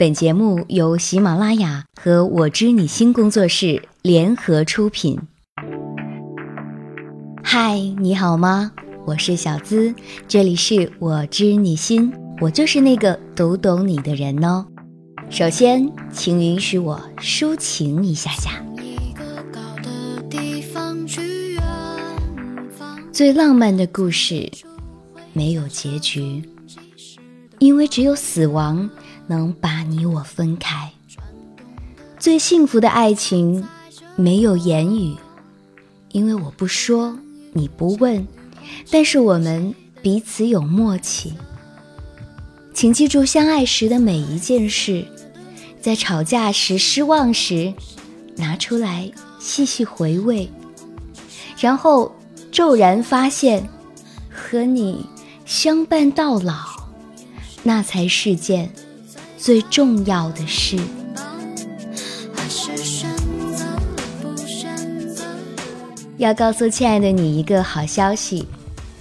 本节目由喜马拉雅和我知你心工作室联合出品。嗨，你好吗？我是小资，这里是我知你心，我就是那个读懂你的人哦。首先，请允许我抒情一下下。最浪漫的故事没有结局，因为只有死亡。能把你我分开，最幸福的爱情没有言语，因为我不说，你不问，但是我们彼此有默契。请记住相爱时的每一件事，在吵架时、失望时，拿出来细细回味，然后骤然发现，和你相伴到老，那才是件。最重要的是，要告诉亲爱的你一个好消息，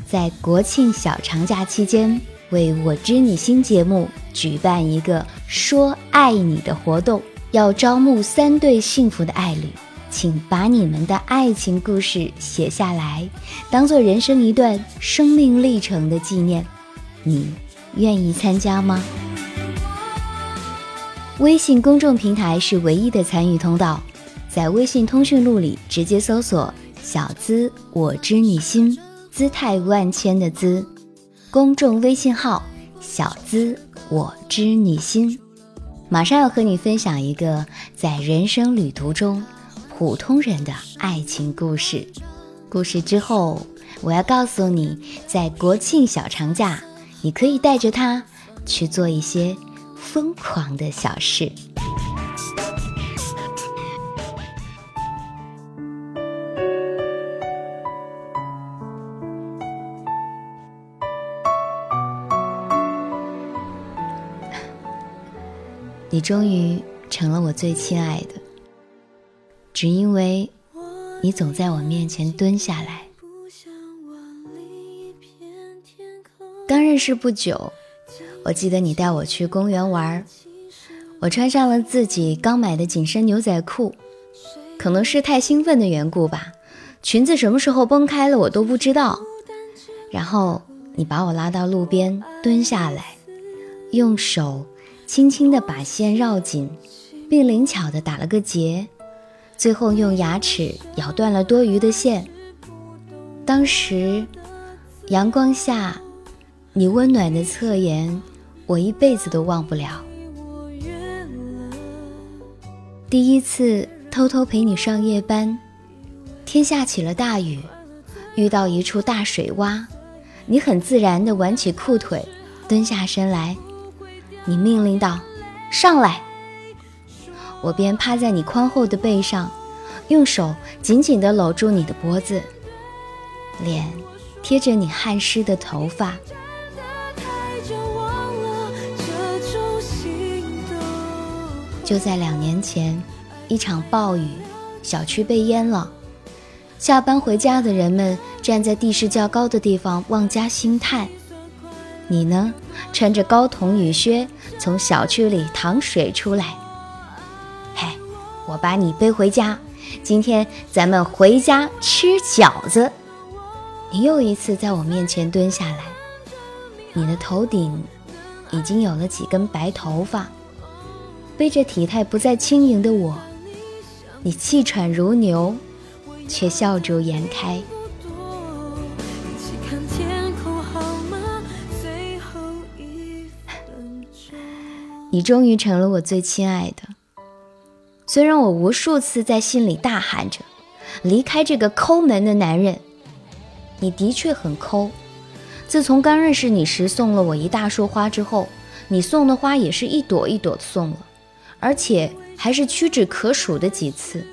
在国庆小长假期间，为我知你心节目举办一个说爱你的活动，要招募三对幸福的爱侣，请把你们的爱情故事写下来，当做人生一段生命历程的纪念。你愿意参加吗？微信公众平台是唯一的参与通道，在微信通讯录里直接搜索“小资我知你心”，姿态万千的“资”，公众微信号“小资我知你心”。马上要和你分享一个在人生旅途中普通人的爱情故事。故事之后，我要告诉你，在国庆小长假，你可以带着他去做一些。疯狂的小事。你终于成了我最亲爱的，只因为你总在我面前蹲下来。刚认识不久。我记得你带我去公园玩，我穿上了自己刚买的紧身牛仔裤，可能是太兴奋的缘故吧，裙子什么时候崩开了我都不知道。然后你把我拉到路边蹲下来，用手轻轻地把线绕紧，并灵巧地打了个结，最后用牙齿咬断了多余的线。当时阳光下，你温暖的侧颜。我一辈子都忘不了。第一次偷偷陪你上夜班，天下起了大雨，遇到一处大水洼，你很自然地挽起裤腿，蹲下身来，你命令道：“上来。”我便趴在你宽厚的背上，用手紧紧地搂住你的脖子，脸贴着你汗湿的头发。就在两年前，一场暴雨，小区被淹了。下班回家的人们站在地势较高的地方望家兴叹。你呢，穿着高筒雨靴从小区里淌水出来。嘿，我把你背回家，今天咱们回家吃饺子。你又一次在我面前蹲下来，你的头顶已经有了几根白头发。背着体态不再轻盈的我，你气喘如牛，却笑逐颜开。你终于成了我最亲爱的。虽然我无数次在心里大喊着离开这个抠门的男人，你的确很抠。自从刚认识你时送了我一大束花之后，你送的花也是一朵一朵的送了。而且还是屈指可数的几次。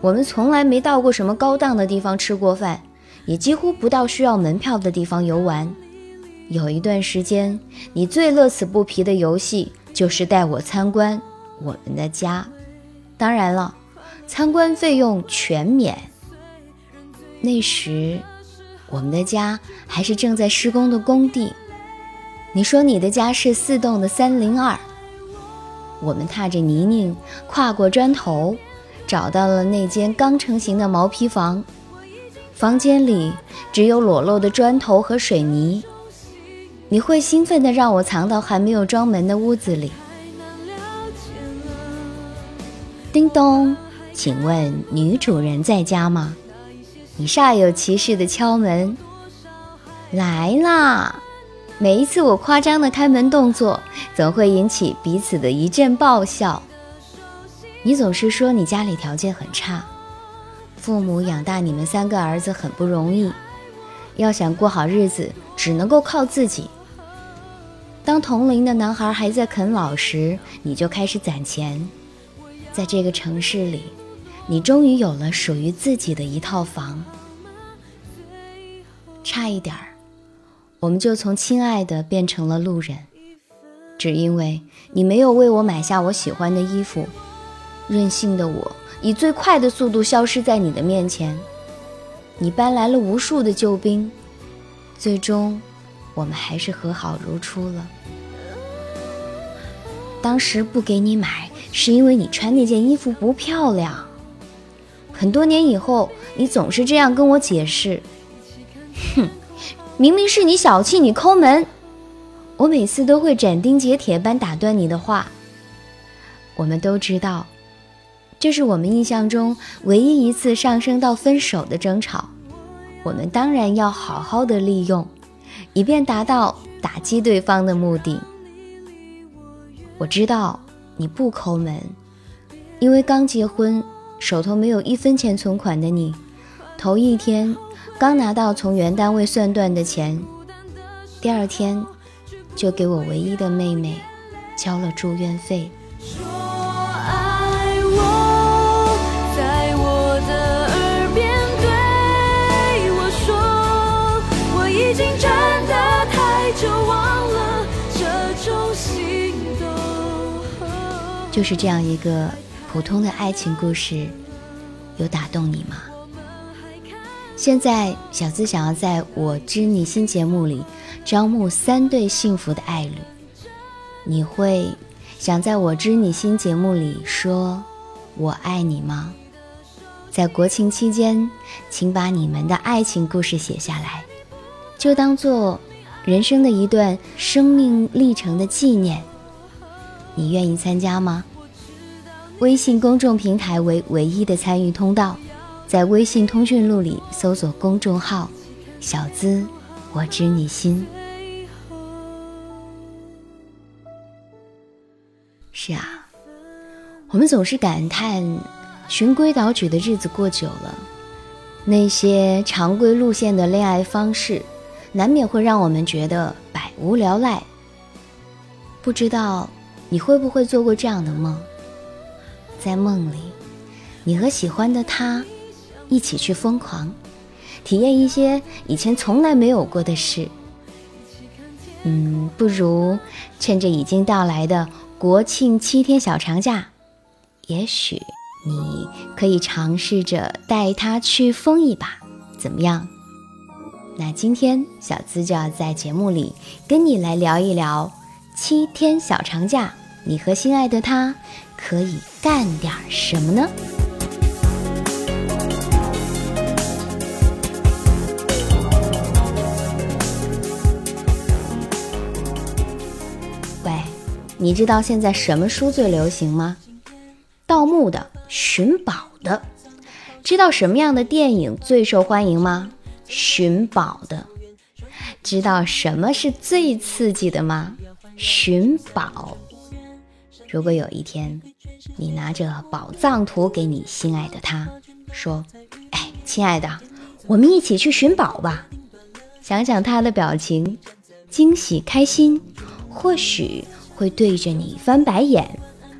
我们从来没到过什么高档的地方吃过饭，也几乎不到需要门票的地方游玩。有一段时间，你最乐此不疲的游戏就是带我参观我们的家。当然了，参观费用全免。那时，我们的家还是正在施工的工地。你说你的家是四栋的三零二。我们踏着泥泞，跨过砖头，找到了那间刚成型的毛坯房。房间里只有裸露的砖头和水泥。你会兴奋地让我藏到还没有装门的屋子里。叮咚，请问女主人在家吗？你煞有其事地敲门。来啦！每一次我夸张的开门动作，总会引起彼此的一阵爆笑。你总是说你家里条件很差，父母养大你们三个儿子很不容易，要想过好日子，只能够靠自己。当同龄的男孩还在啃老时，你就开始攒钱。在这个城市里，你终于有了属于自己的一套房。差一点儿，我们就从亲爱的变成了路人，只因为你没有为我买下我喜欢的衣服。任性的我，以最快的速度消失在你的面前。你搬来了无数的救兵，最终。我们还是和好如初了。当时不给你买，是因为你穿那件衣服不漂亮。很多年以后，你总是这样跟我解释：“哼，明明是你小气，你抠门。”我每次都会斩钉截铁般打断你的话。我们都知道，这是我们印象中唯一一次上升到分手的争吵。我们当然要好好的利用。以便达到打击对方的目的。我知道你不抠门，因为刚结婚，手头没有一分钱存款的你，头一天刚拿到从原单位算断的钱，第二天就给我唯一的妹妹交了住院费。就是这样一个普通的爱情故事，有打动你吗？现在小资想要在我知你心节目里招募三对幸福的爱侣，你会想在我知你心节目里说我爱你吗？在国庆期间，请把你们的爱情故事写下来，就当做人生的一段生命历程的纪念。你愿意参加吗？微信公众平台为唯一的参与通道，在微信通讯录里搜索公众号“小资我知你心”。是啊，我们总是感叹循规蹈矩的日子过久了，那些常规路线的恋爱方式，难免会让我们觉得百无聊赖。不知道。你会不会做过这样的梦？在梦里，你和喜欢的他一起去疯狂，体验一些以前从来没有过的事。嗯，不如趁着已经到来的国庆七天小长假，也许你可以尝试着带他去疯一把，怎么样？那今天小资就要在节目里跟你来聊一聊。七天小长假，你和心爱的他可以干点什么呢？你知道现在什么书最流行吗？盗墓的、寻宝的。知道什么样的电影最受欢迎吗？寻宝的。知道什么是最刺激的吗？寻宝。如果有一天，你拿着宝藏图给你心爱的他，说：“哎，亲爱的，我们一起去寻宝吧。”想想他的表情，惊喜、开心，或许会对着你翻白眼，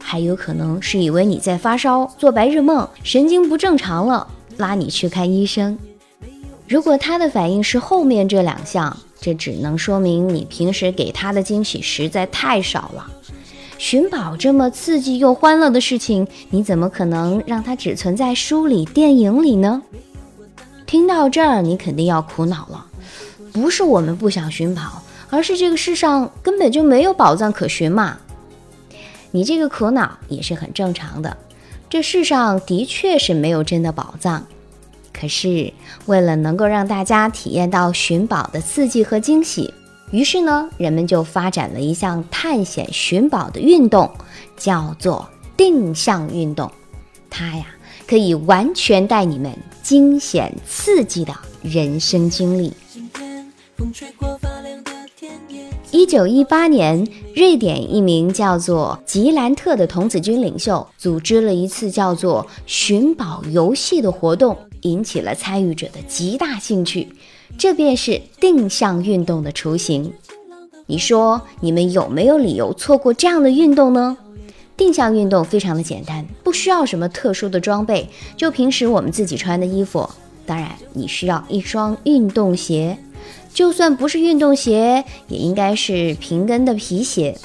还有可能是以为你在发烧、做白日梦、神经不正常了，拉你去看医生。如果他的反应是后面这两项，这只能说明你平时给他的惊喜实在太少了。寻宝这么刺激又欢乐的事情，你怎么可能让它只存在书里、电影里呢？听到这儿，你肯定要苦恼了。不是我们不想寻宝，而是这个世上根本就没有宝藏可寻嘛。你这个苦恼也是很正常的。这世上的确是没有真的宝藏，可是为了能够让大家体验到寻宝的刺激和惊喜，于是呢，人们就发展了一项探险寻宝的运动，叫做定向运动。它呀，可以完全带你们惊险刺激的人生经历。一九一八年，瑞典一名叫做吉兰特的童子军领袖组织了一次叫做“寻宝游戏”的活动，引起了参与者的极大兴趣。这便是定向运动的雏形。你说，你们有没有理由错过这样的运动呢？定向运动非常的简单，不需要什么特殊的装备，就平时我们自己穿的衣服。当然，你需要一双运动鞋。就算不是运动鞋，也应该是平跟的皮鞋。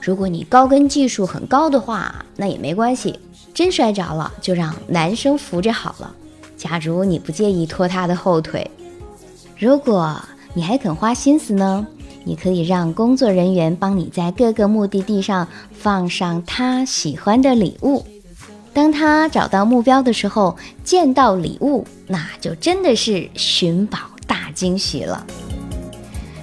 如果你高跟技术很高的话，那也没关系。真摔着了，就让男生扶着好了。假如你不介意拖他的后腿，如果你还肯花心思呢，你可以让工作人员帮你在各个目的地上放上他喜欢的礼物。当他找到目标的时候，见到礼物，那就真的是寻宝大惊喜了。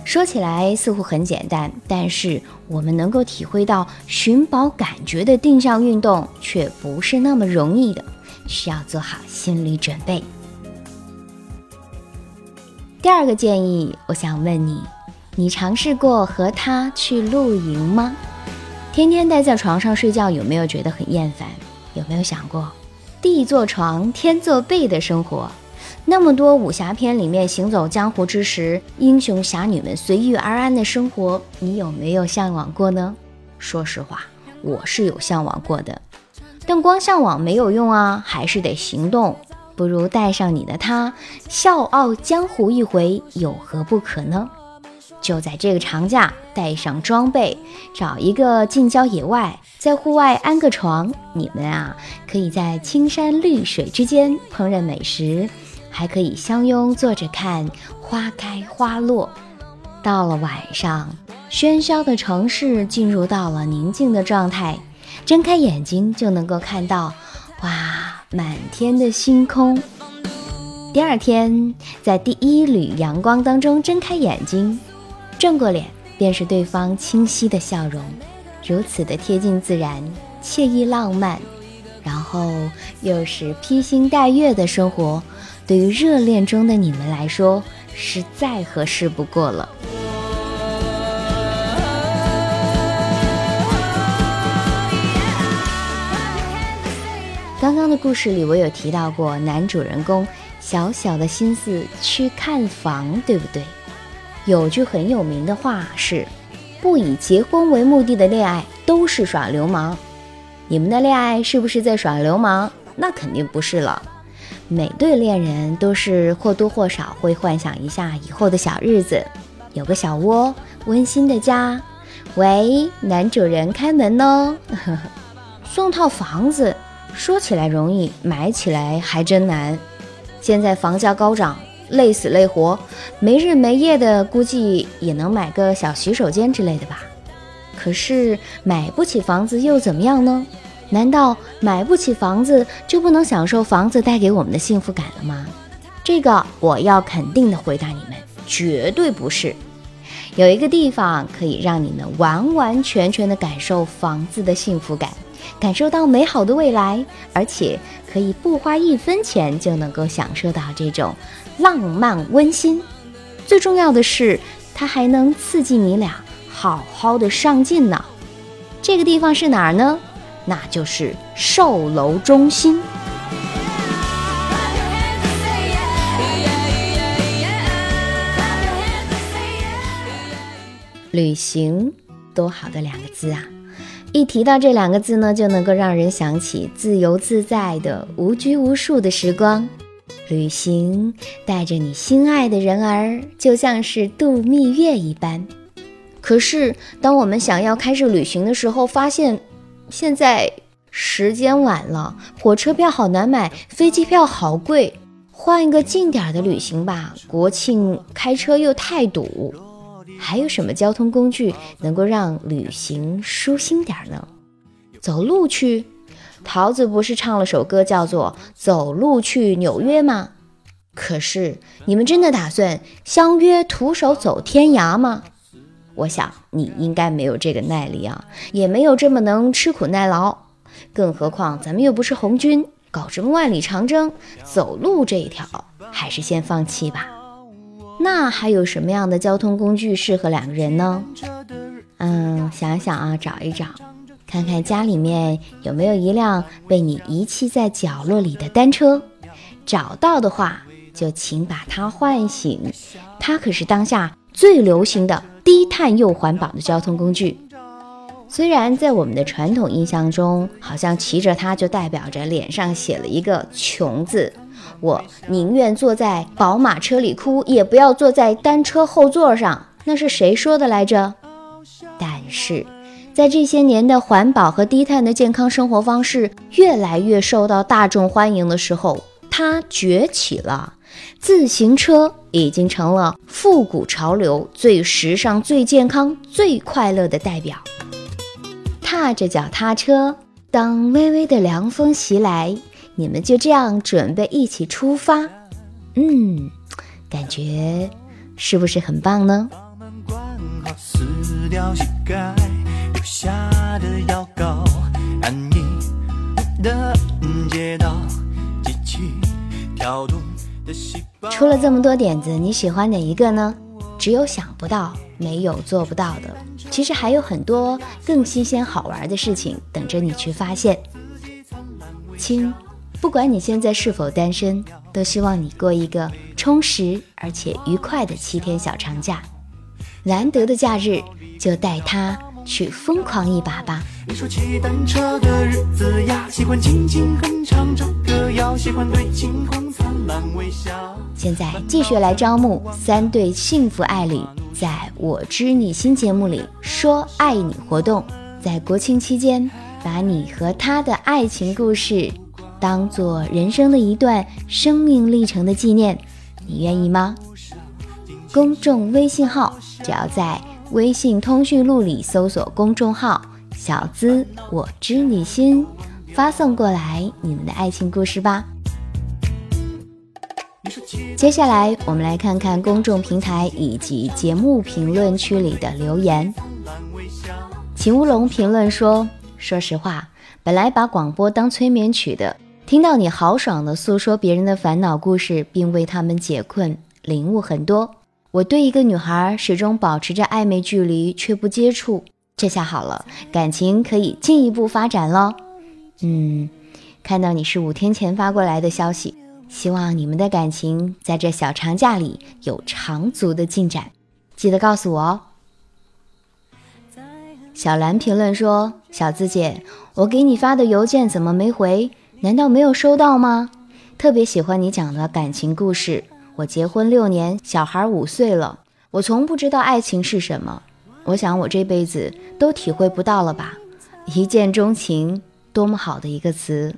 说起来似乎很简单，但是我们能够体会到寻宝感觉的定向运动却不是那么容易的，需要做好心理准备。第二个建议，我想问你：你尝试过和他去露营吗？天天待在床上睡觉，有没有觉得很厌烦？有没有想过地坐床，天坐被的生活？那么多武侠片里面行走江湖之时，英雄侠女们随遇而安的生活，你有没有向往过呢？说实话，我是有向往过的，但光向往没有用啊，还是得行动。不如带上你的他，笑傲江湖一回，有何不可呢？就在这个长假，带上装备，找一个近郊野外，在户外安个床，你们啊，可以在青山绿水之间烹饪美食。还可以相拥坐着看花开花落。到了晚上，喧嚣的城市进入到了宁静的状态，睁开眼睛就能够看到，哇，满天的星空。第二天，在第一缕阳光当中睁开眼睛，正过脸便是对方清晰的笑容，如此的贴近自然，惬意浪漫。然后又是披星戴月的生活。对于热恋中的你们来说，是再合适不过了。刚刚的故事里，我有提到过男主人公小小的心思去看房，对不对？有句很有名的话是：“不以结婚为目的的恋爱都是耍流氓。”你们的恋爱是不是在耍流氓？那肯定不是了。每对恋人都是或多或少会幻想一下以后的小日子，有个小窝，温馨的家。喂，男主人开门哦！送套房子，说起来容易，买起来还真难。现在房价高涨，累死累活，没日没夜的，估计也能买个小洗手间之类的吧。可是买不起房子又怎么样呢？难道买不起房子就不能享受房子带给我们的幸福感了吗？这个我要肯定的回答你们，绝对不是。有一个地方可以让你们完完全全的感受房子的幸福感，感受到美好的未来，而且可以不花一分钱就能够享受到这种浪漫温馨。最重要的是，它还能刺激你俩好好的上进呢。这个地方是哪儿呢？那就是售楼中心。旅行，多好的两个字啊！一提到这两个字呢，就能够让人想起自由自在的、无拘无束的时光。旅行，带着你心爱的人儿，就像是度蜜月一般。可是，当我们想要开始旅行的时候，发现。现在时间晚了，火车票好难买，飞机票好贵，换一个近点的旅行吧。国庆开车又太堵，还有什么交通工具能够让旅行舒心点呢？走路去？桃子不是唱了首歌叫做《走路去纽约》吗？可是你们真的打算相约徒手走天涯吗？我想你应该没有这个耐力啊，也没有这么能吃苦耐劳。更何况咱们又不是红军，搞什么万里长征？走路这一条还是先放弃吧。那还有什么样的交通工具适合两个人呢？嗯，想想啊，找一找，看看家里面有没有一辆被你遗弃在角落里的单车。找到的话，就请把它唤醒。它可是当下最流行的低碳又环保的交通工具。虽然在我们的传统印象中，好像骑着它就代表着脸上写了一个穷字。我宁愿坐在宝马车里哭，也不要坐在单车后座上。那是谁说的来着？但是，在这些年的环保和低碳的健康生活方式越来越受到大众欢迎的时候，它崛起了。自行车已经成了复古潮流、最时尚、最健康、最快乐的代表。踏着脚踏车，当微微的凉风袭来。你们就这样准备一起出发，嗯，感觉是不是很棒呢？撕掉膝盖留下的药膏，安逸的街道，机器跳动出了这么多点子，你喜欢哪一个呢？只有想不到，没有做不到的。其实还有很多更新鲜好玩的事情等着你去发现，亲。不管你现在是否单身，都希望你过一个充实而且愉快的七天小长假。难得的假日，就带他去疯狂一把吧。现在继续来招募三对幸福爱侣，在我知你心节目里说爱你活动，在国庆期间，把你和他的爱情故事。当做人生的一段生命历程的纪念，你愿意吗？公众微信号只要在微信通讯录里搜索公众号“小资我知你心”，发送过来你们的爱情故事吧。接下来我们来看看公众平台以及节目评论区里的留言。秦乌龙评论说：“说实话，本来把广播当催眠曲的。”听到你豪爽的诉说别人的烦恼故事，并为他们解困，领悟很多。我对一个女孩始终保持着暧昧距离，却不接触。这下好了，感情可以进一步发展了。嗯，看到你是五天前发过来的消息，希望你们的感情在这小长假里有长足的进展，记得告诉我哦。小兰评论说：“小资姐，我给你发的邮件怎么没回？”难道没有收到吗？特别喜欢你讲的感情故事。我结婚六年，小孩五岁了，我从不知道爱情是什么。我想我这辈子都体会不到了吧？一见钟情，多么好的一个词！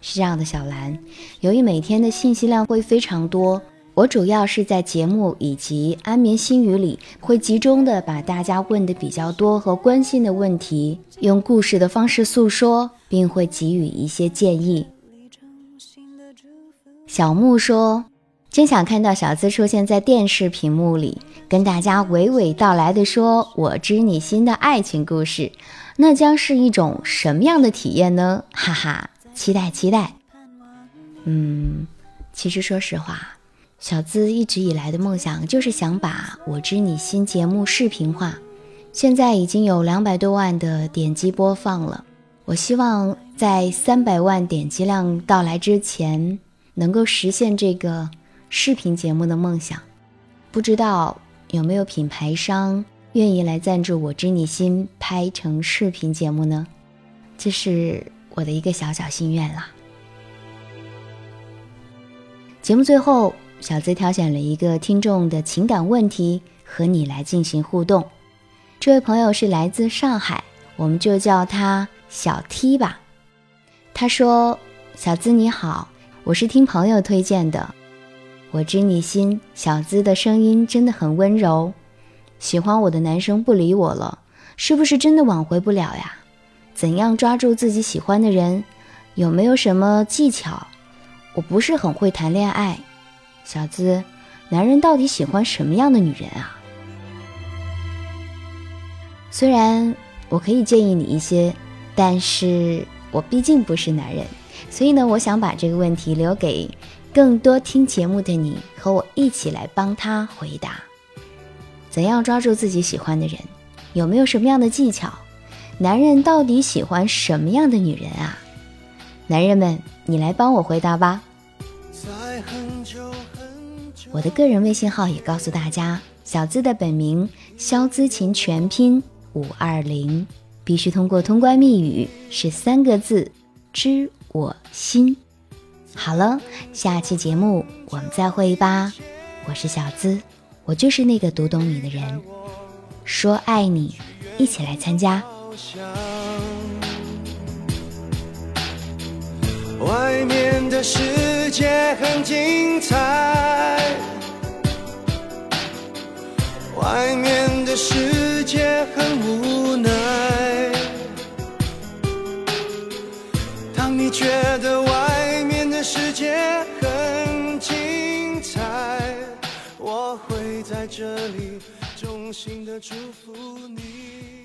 是这样的，小兰，由于每天的信息量会非常多，我主要是在节目以及安眠心语里，会集中的把大家问的比较多和关心的问题，用故事的方式诉说。并会给予一些建议。小木说：“真想看到小资出现在电视屏幕里，跟大家娓娓道来的说我知你心的爱情故事，那将是一种什么样的体验呢？” 哈哈，期待期待。嗯，其实说实话，小资一直以来的梦想就是想把我知你心节目视频化，现在已经有两百多万的点击播放了。我希望在三百万点击量到来之前，能够实现这个视频节目的梦想。不知道有没有品牌商愿意来赞助我知你心拍成视频节目呢？这是我的一个小小心愿啦。节目最后，小资挑选了一个听众的情感问题和你来进行互动。这位朋友是来自上海，我们就叫他。小 T 吧，他说：“小资你好，我是听朋友推荐的。我知你心，小资的声音真的很温柔。喜欢我的男生不理我了，是不是真的挽回不了呀？怎样抓住自己喜欢的人？有没有什么技巧？我不是很会谈恋爱，小资，男人到底喜欢什么样的女人啊？虽然我可以建议你一些，但是我毕竟不是男人，所以呢，我想把这个问题留给更多听节目的你，和我一起来帮他回答：怎样抓住自己喜欢的人？有没有什么样的技巧？男人到底喜欢什么样的女人啊？男人们，你来帮我回答吧。我的个人微信号也告诉大家，小资的本名肖资琴全拼五二零，必须通过通关密语是三个字，知我心。好了，下期节目我们再会吧。我是小资，我就是那个读懂你的人。说爱你，一起来参加。外面的世界很精彩，外面的世界很无奈。当你觉得在这里衷心的祝福你。